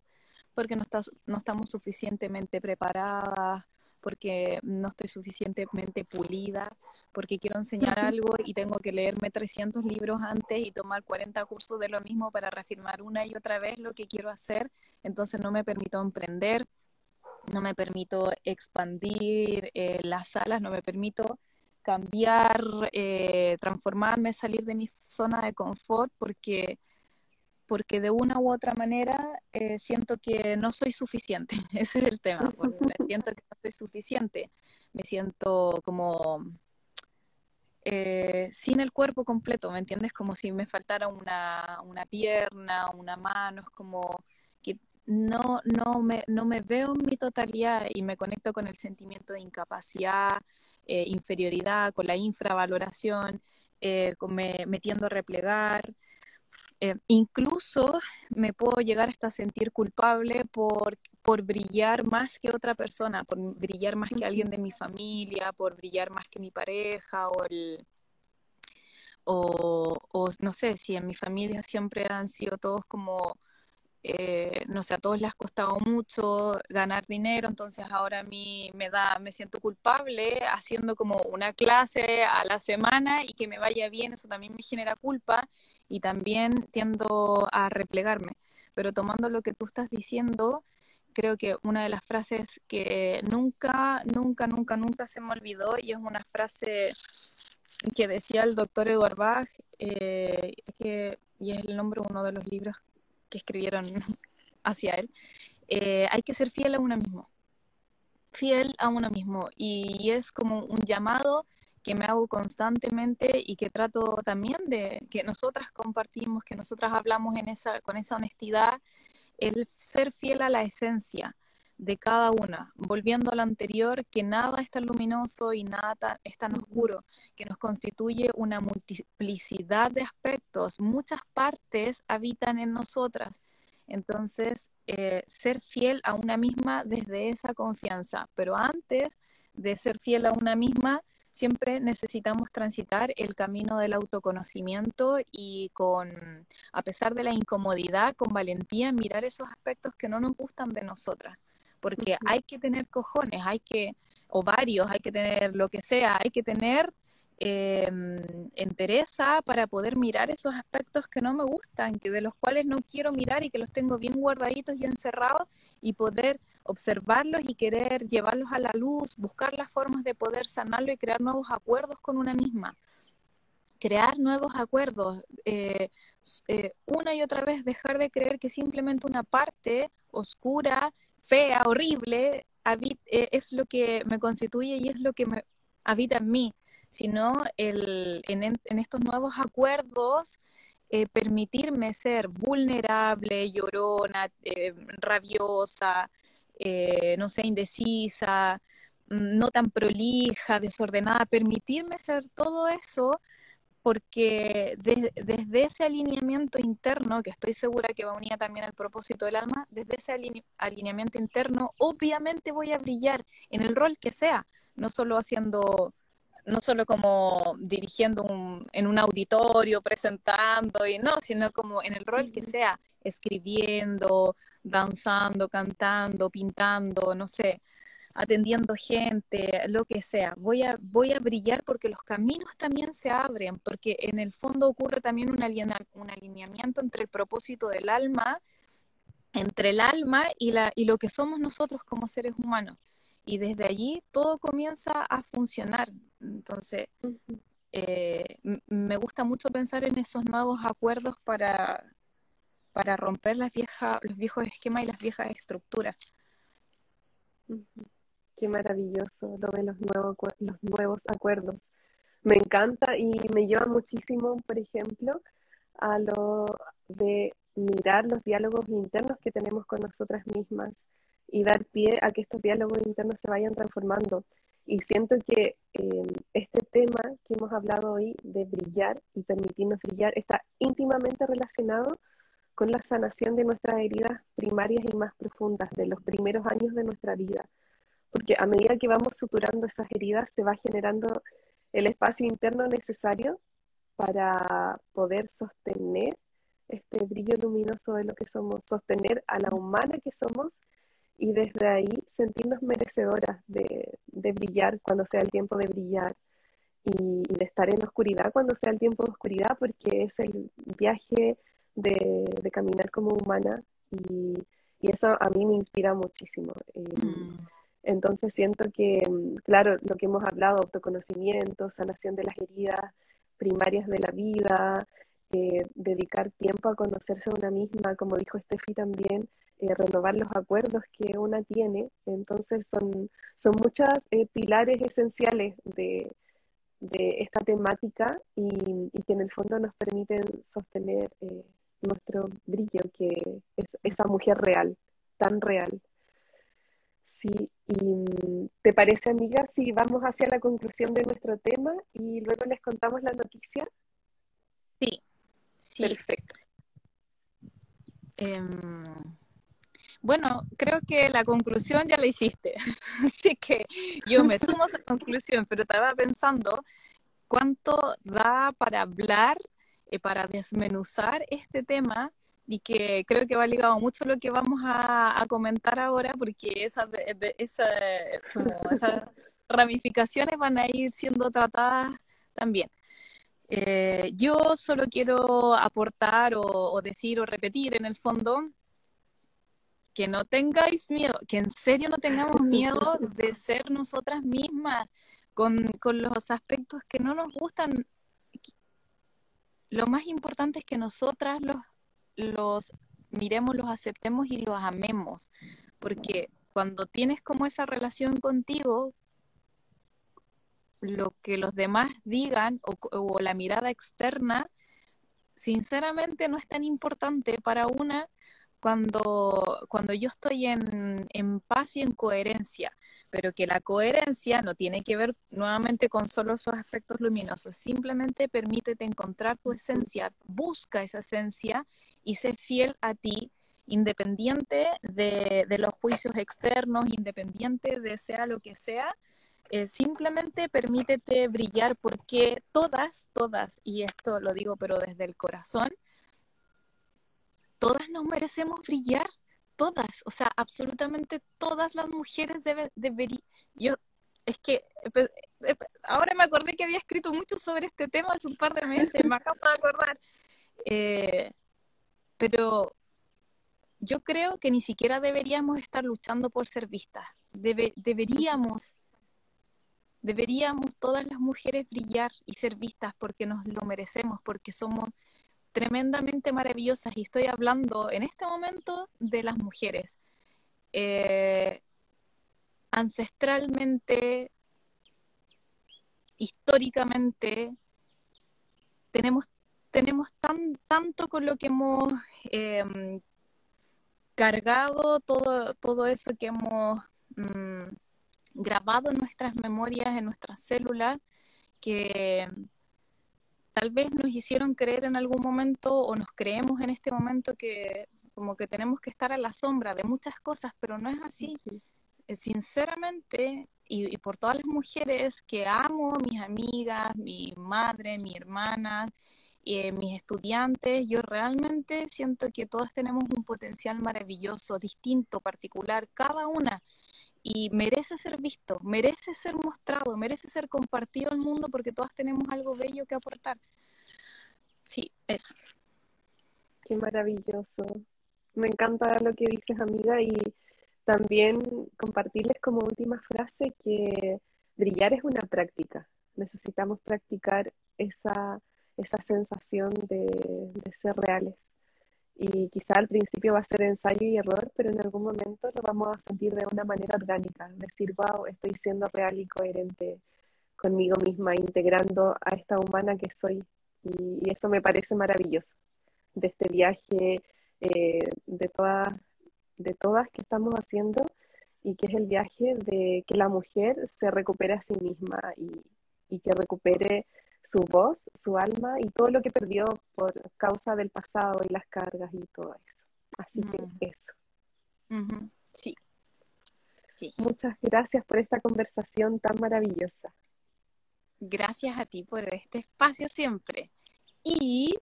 porque no, no estamos suficientemente preparadas, porque no estoy suficientemente pulida, porque quiero enseñar algo y tengo que leerme 300 libros antes y tomar 40 cursos de lo mismo para reafirmar una y otra vez lo que quiero hacer, entonces no me permito emprender, no me permito expandir eh, las salas, no me permito cambiar, eh, transformarme, salir de mi zona de confort porque porque de una u otra manera eh, siento que no soy suficiente. Ese es el tema. Me siento que no soy suficiente. Me siento como eh, sin el cuerpo completo, ¿me entiendes? Como si me faltara una, una pierna, una mano, es como que no, no, me, no me veo en mi totalidad y me conecto con el sentimiento de incapacidad, eh, inferioridad, con la infravaloración, con me, me tiendo a replegar. Eh, incluso me puedo llegar hasta sentir culpable por, por brillar más que otra persona, por brillar más que alguien de mi familia, por brillar más que mi pareja o el... O, o no sé, si en mi familia siempre han sido todos como eh, no sé, a todos les ha costado mucho ganar dinero, entonces ahora a mí me da, me siento culpable haciendo como una clase a la semana y que me vaya bien, eso también me genera culpa y también tiendo a replegarme. Pero tomando lo que tú estás diciendo, creo que una de las frases que nunca, nunca, nunca, nunca se me olvidó y es una frase que decía el doctor Eduard Bach, eh, que, y es el nombre de uno de los libros que escribieron hacia él, eh, hay que ser fiel a uno mismo, fiel a uno mismo. Y es como un llamado que me hago constantemente y que trato también de que nosotras compartimos, que nosotras hablamos en esa, con esa honestidad, el ser fiel a la esencia de cada una, volviendo a lo anterior, que nada es tan luminoso y nada es tan oscuro, que nos constituye una multiplicidad de aspectos, muchas partes habitan en nosotras. Entonces, eh, ser fiel a una misma desde esa confianza, pero antes de ser fiel a una misma, siempre necesitamos transitar el camino del autoconocimiento y con, a pesar de la incomodidad, con valentía, mirar esos aspectos que no nos gustan de nosotras. Porque hay que tener cojones, hay que, ovarios, hay que tener lo que sea, hay que tener eh, entereza para poder mirar esos aspectos que no me gustan, que de los cuales no quiero mirar y que los tengo bien guardaditos y encerrados y poder observarlos y querer llevarlos a la luz, buscar las formas de poder sanarlo y crear nuevos acuerdos con una misma. Crear nuevos acuerdos, eh, eh, una y otra vez dejar de creer que simplemente una parte oscura, fea, horrible, eh, es lo que me constituye y es lo que me habita en mí, sino el, en, estos nuevos acuerdos permitirme ser vulnerable, llorona, rabiosa, eh, no sé, indecisa, mm, no tan prolija, desordenada, permitirme ser todo eso porque desde ese alineamiento interno, que estoy segura que va unida también al propósito del alma, desde ese alineamiento interno, obviamente voy a brillar en el rol que sea, no solo haciendo, no solo como dirigiendo en un auditorio, presentando, y no, sino como en el rol que sea, escribiendo, danzando, cantando, pintando, no sé, atendiendo gente, lo que sea. Voy a, voy a brillar porque los caminos también se abren, porque en el fondo ocurre también un, un alineamiento entre el propósito del alma, entre el alma y, la, y lo que somos nosotros como seres humanos. Y desde allí todo comienza a funcionar. Entonces, eh, me gusta mucho pensar en esos nuevos acuerdos para, para romper las viejas, los viejos esquemas y las viejas estructuras. Qué maravilloso lo de los los nuevos acuerdos. Me encanta y me lleva muchísimo, por ejemplo, a lo de mirar los diálogos internos que tenemos con nosotras mismas y dar pie a que estos diálogos internos se vayan transformando. Y siento que em, este tema que hemos hablado hoy de brillar y permitirnos brillar está íntimamente relacionado con la sanación de nuestras heridas primarias y más profundas de los primeros años de nuestra vida. Porque a medida que vamos suturando esas heridas, se va generando el espacio interno necesario para poder sostener este brillo luminoso de lo que somos, sostener a la humana que somos y desde ahí sentirnos merecedoras de, brillar cuando sea el tiempo de brillar y, y, de estar en oscuridad cuando sea el tiempo de oscuridad, porque es el viaje de, caminar como humana y, eso a mí me inspira muchísimo. Eh, mm. Entonces siento que, mm, claro, lo que hemos hablado, autoconocimiento, sanación de las heridas primarias de la vida, eh, dedicar tiempo a conocerse a una misma, como dijo Steffi también, eh, renovar los acuerdos que una tiene. Entonces son, son muchas pilares esenciales de, de esta temática y, y, que en el fondo nos permiten sostener nuestro brillo, que es esa mujer real, tan real. Sí, y mm, ¿te parece, amiga, si vamos hacia la conclusión de nuestro tema y luego les contamos la noticia? Sí, sí. Perfecto. Em, bueno, creo que la conclusión ya la hiciste, así que yo me sumo a esa conclusión, pero estaba pensando cuánto da para hablar eh, para desmenuzar este tema y que creo que va ligado mucho a lo que vamos a, comentar ahora, porque esa, esa, esas ramificaciones van a ir siendo tratadas también. Eh, yo solo quiero aportar o, o, decir o repetir en el fondo que no tengáis miedo, que en serio no tengamos miedo de ser nosotras mismas con, con los aspectos que no nos gustan lo más importante es que nosotras los, los miremos, los aceptemos y los amemos, porque cuando tienes como esa relación contigo, lo que los demás digan o, la mirada externa, sinceramente no es tan importante para una cuando, cuando yo estoy en, en paz y en coherencia, pero que la coherencia no tiene que ver nuevamente con solo esos aspectos luminosos, simplemente permítete encontrar tu esencia, busca esa esencia y sé fiel a ti, independiente de, de los juicios externos, independiente de sea lo que sea, eh, simplemente permítete brillar porque todas, todas, y esto lo digo pero desde el corazón, todas nos merecemos brillar, todas, o sea, absolutamente todas las mujeres deben, deberían, yo, es que ahora me acordé que había escrito mucho sobre este tema hace un par de meses, me acabo de acordar, eh, pero yo creo que ni siquiera deberíamos estar luchando por ser vistas, deberíamos Deberíamos todas las mujeres brillar y ser vistas porque nos lo merecemos, porque somos tremendamente maravillosas. Y estoy hablando en este momento de las mujeres. Eh, ancestralmente, históricamente, tenemos, tenemos tan, tanto con lo que hemos em, cargado, todo, todo eso que hemos... Mm, grabado en nuestras memorias, en nuestras células, que tal vez nos hicieron creer en algún momento o nos creemos en este momento que como que tenemos que estar a la sombra de muchas cosas, pero no es así. Eh, sinceramente, y, por todas las mujeres que amo, mis amigas, mi madre, mi hermana, eh, mis estudiantes, yo realmente siento que todas tenemos un potencial maravilloso, distinto, particular, cada una y merece ser visto, merece ser mostrado, merece ser compartido al mundo porque todas tenemos algo bello que aportar. Sí, eso. Qué maravilloso. Me encanta lo que dices, amiga, y también compartirles como última frase que brillar es una práctica. Necesitamos practicar esa, esa sensación de, de ser reales y quizá al principio va a ser ensayo y error, pero en algún momento lo vamos a sentir de una manera orgánica, decir, wow, estoy siendo real y coherente conmigo misma, integrando a esta humana que soy. Y, eso me parece maravilloso, de este viaje eh, de, todas, de todas que estamos haciendo y que es el viaje de que la mujer se recupere a sí misma y, y que recupere su voz, su alma y todo lo que perdió por causa del pasado y las cargas y todo eso. Así que mm. eso. sí. Muchas gracias por esta conversación tan maravillosa. Gracias a ti por este espacio siempre. Y...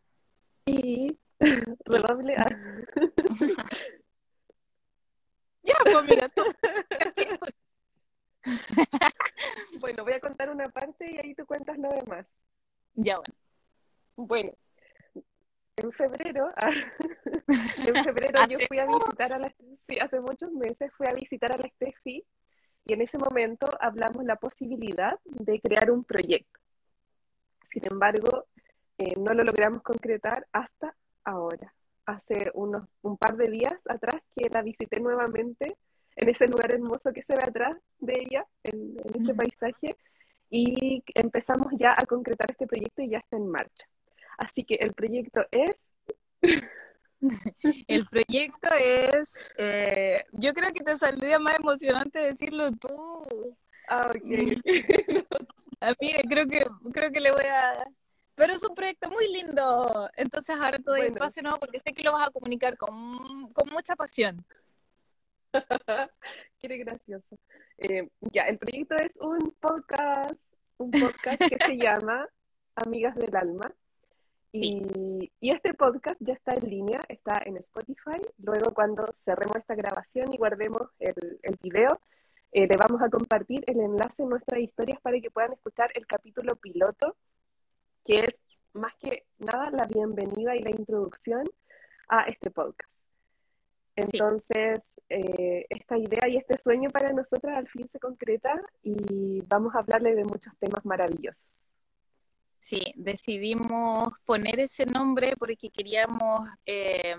Y... Redoble. ya, pues mira, tú. bueno, voy a contar una parte y ahí tú cuentas lo demás. Ya bueno. Bueno, en febrero, en febrero yo fui a visitar a la, sí, hace muchos meses fui a visitar a la Steffi y en ese momento hablamos la posibilidad de crear un proyecto. Sin embargo, eh, no lo logramos concretar hasta ahora. Hace unos un par de días atrás que la visité nuevamente en ese lugar hermoso que se ve atrás de ella, en, en ese paisaje, y empezamos ya a concretar este proyecto y ya está en marcha. Así que el proyecto es... El proyecto es, eh, yo creo que te saldría más emocionante decirlo tú. Ah, ok. Mire, creo que, creo que le voy a... Pero es un proyecto muy lindo. Entonces ahora todo bueno. espacio no, porque sé que lo vas a comunicar con, con mucha pasión. Qué gracioso. Eh, ya, el proyecto es un podcast, un podcast que se llama Amigas del Alma. Y, y, este podcast ya está en línea, está en Spotify. Luego cuando cerremos esta grabación y guardemos el, el video, eh, le vamos a compartir el enlace en nuestras historias para que puedan escuchar el capítulo piloto, que es más que nada la bienvenida y la introducción a este podcast. Entonces, eh, esta idea y este sueño para nosotras al fin se concreta y vamos a hablarle de muchos temas maravillosos. Sí, decidimos poner ese nombre porque queríamos eh,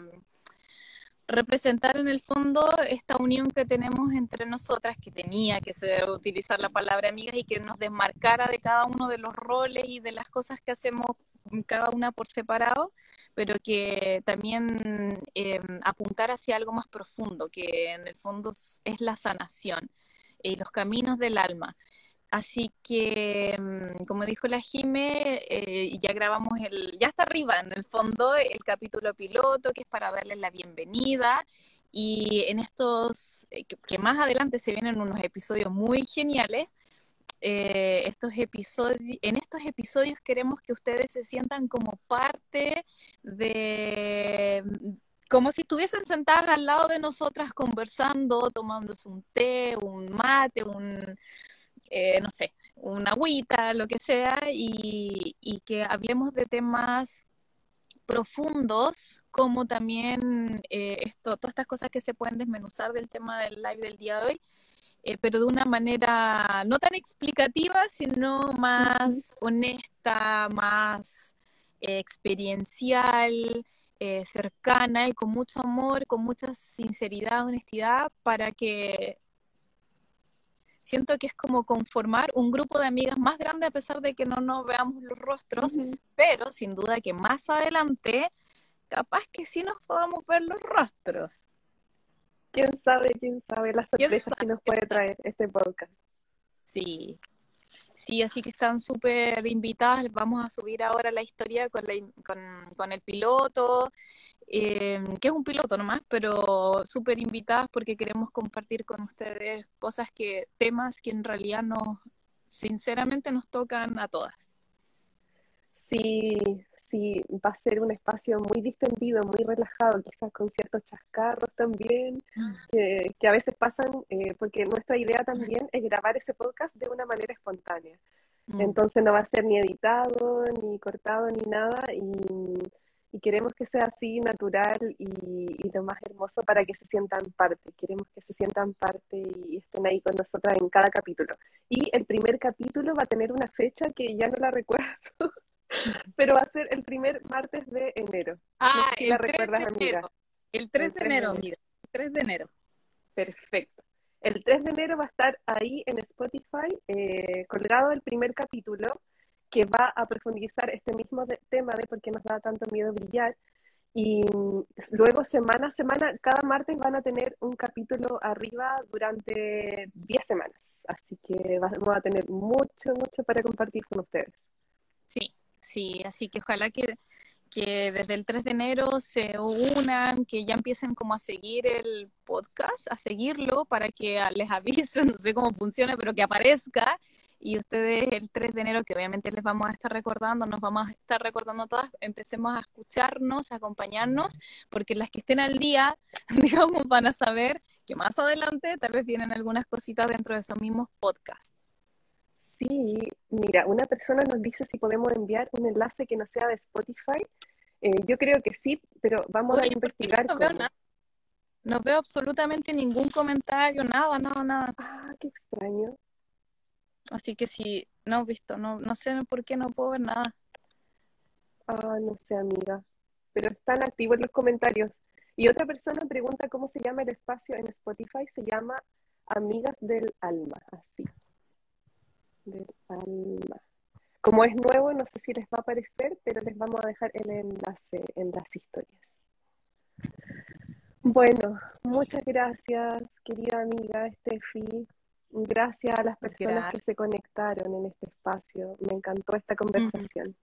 representar en el fondo esta unión que tenemos entre nosotras, que tenía que ser utilizar la palabra amigas y que nos desmarcara de cada uno de los roles y de las cosas que hacemos cada una por separado, pero que también eh, apuntar hacia algo más profundo, que en el fondo es la sanación y los caminos del alma. Así que, mm, como dijo la Jime, eh, ya grabamos el, ya está arriba en el fondo el capítulo piloto, que es para darles la bienvenida. Y en estos, eh, que, más adelante se vienen unos episodios muy geniales, eh, estos episodios, en estos episodios queremos que ustedes se sientan como parte de, como si estuviesen sentadas al lado de nosotras conversando, tomándose un té, un mate, un eh, no sé, una agüita, lo que sea, y, que hablemos de temas profundos, como también eh, esto, todas estas cosas que se pueden desmenuzar del tema del live del día de hoy, eh, pero de una manera no tan explicativa, sino más honesta, más experiencial, cercana y con mucho amor, con mucha sinceridad, honestidad, para que siento que es como conformar un grupo de amigas más grande a pesar de que no nos veamos los rostros, pero sin duda que más adelante capaz que sí nos podamos ver los rostros. ¿Quién sabe, quién sabe las sorpresas que nos puede traer este podcast? Sí, Sí, así que están súper invitadas. Vamos a subir ahora la historia con, con, el piloto, eh, que es un piloto nomás, pero súper invitadas porque queremos compartir con ustedes cosas que, temas que en realidad nos, sinceramente nos tocan a todas. Sí, sí, va a ser un espacio muy distendido, muy relajado, quizás con ciertos chascarros también, mm. que, a veces pasan, eh, porque nuestra idea también es grabar ese podcast de una manera espontánea. Mm. Entonces no va a ser ni editado, ni cortado, ni nada, y, queremos que sea así natural y, y, lo más hermoso para que se sientan parte. Queremos que se sientan parte y estén ahí con nosotras en cada capítulo. Y el primer capítulo va a tener una fecha que ya no la recuerdo. pero va a ser el primer martes de enero. Ah, el la recuerdas, amiga. El 3 de enero, amiga. El 3 de enero. Perfecto. El 3 de enero va a estar ahí en Spotify, eh, colgado el primer capítulo, que va a profundizar este mismo tema de por qué nos da tanto miedo brillar. Y luego, semana a semana, cada martes van a tener un capítulo arriba durante 10 semanas. Así que vamos a tener mucho, mucho para compartir con ustedes. Sí, Sí, así que ojalá que, que desde el 3 de enero se unan, que ya empiecen como a seguir el podcast, a seguirlo para que les avisen, no sé cómo funciona, pero que aparezca y ustedes el 3 de enero, que obviamente les vamos a estar recordando, nos vamos a estar recordando todas, empecemos a escucharnos, a acompañarnos, porque las que estén al día, digamos, van a saber que más adelante tal vez vienen algunas cositas dentro de esos mismos podcasts. Sí, mira, una persona nos dice si podemos enviar un enlace que no sea de Spotify. Eh, yo creo que sí, pero vamos a investigar. No veo, no veo absolutamente ningún comentario, nada, nada, nada. Ah, qué extraño. Así que sí, no he visto, no, no sé por qué no puedo ver nada. Ah, no sé, amiga. Pero están activos los comentarios. Y otra persona pregunta cómo se llama el espacio en Spotify. Se llama Amigas del Alma, así del alma. Como es nuevo, no sé si les va a aparecer, pero les vamos a dejar el enlace en las historias. Bueno, muchas gracias, querida amiga Steffi. Gracias a las personas que se conectaron en este espacio. Me encantó esta conversación.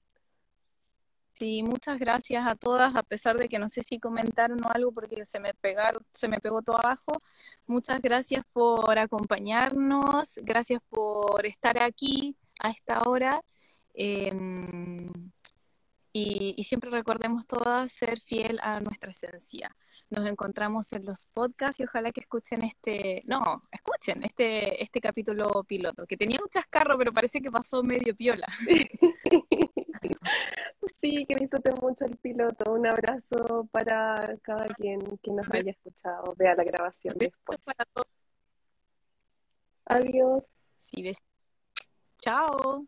Sí, muchas gracias a todas, a pesar de que no sé si comentaron o algo porque se me pegaron, pegó todo abajo. Muchas gracias por acompañarnos, gracias por estar aquí a esta hora. Em, y, siempre recordemos todas ser fiel a nuestra esencia. Nos encontramos en los podcasts y ojalá que escuchen este, no, escuchen este, este capítulo piloto, que tenía un chascarro, pero parece que pasó medio piola. Sí, que disfruten mucho el piloto. Un abrazo para cada quien que nos haya escuchado. Vea la grabación después. Adiós. Sí, Chao.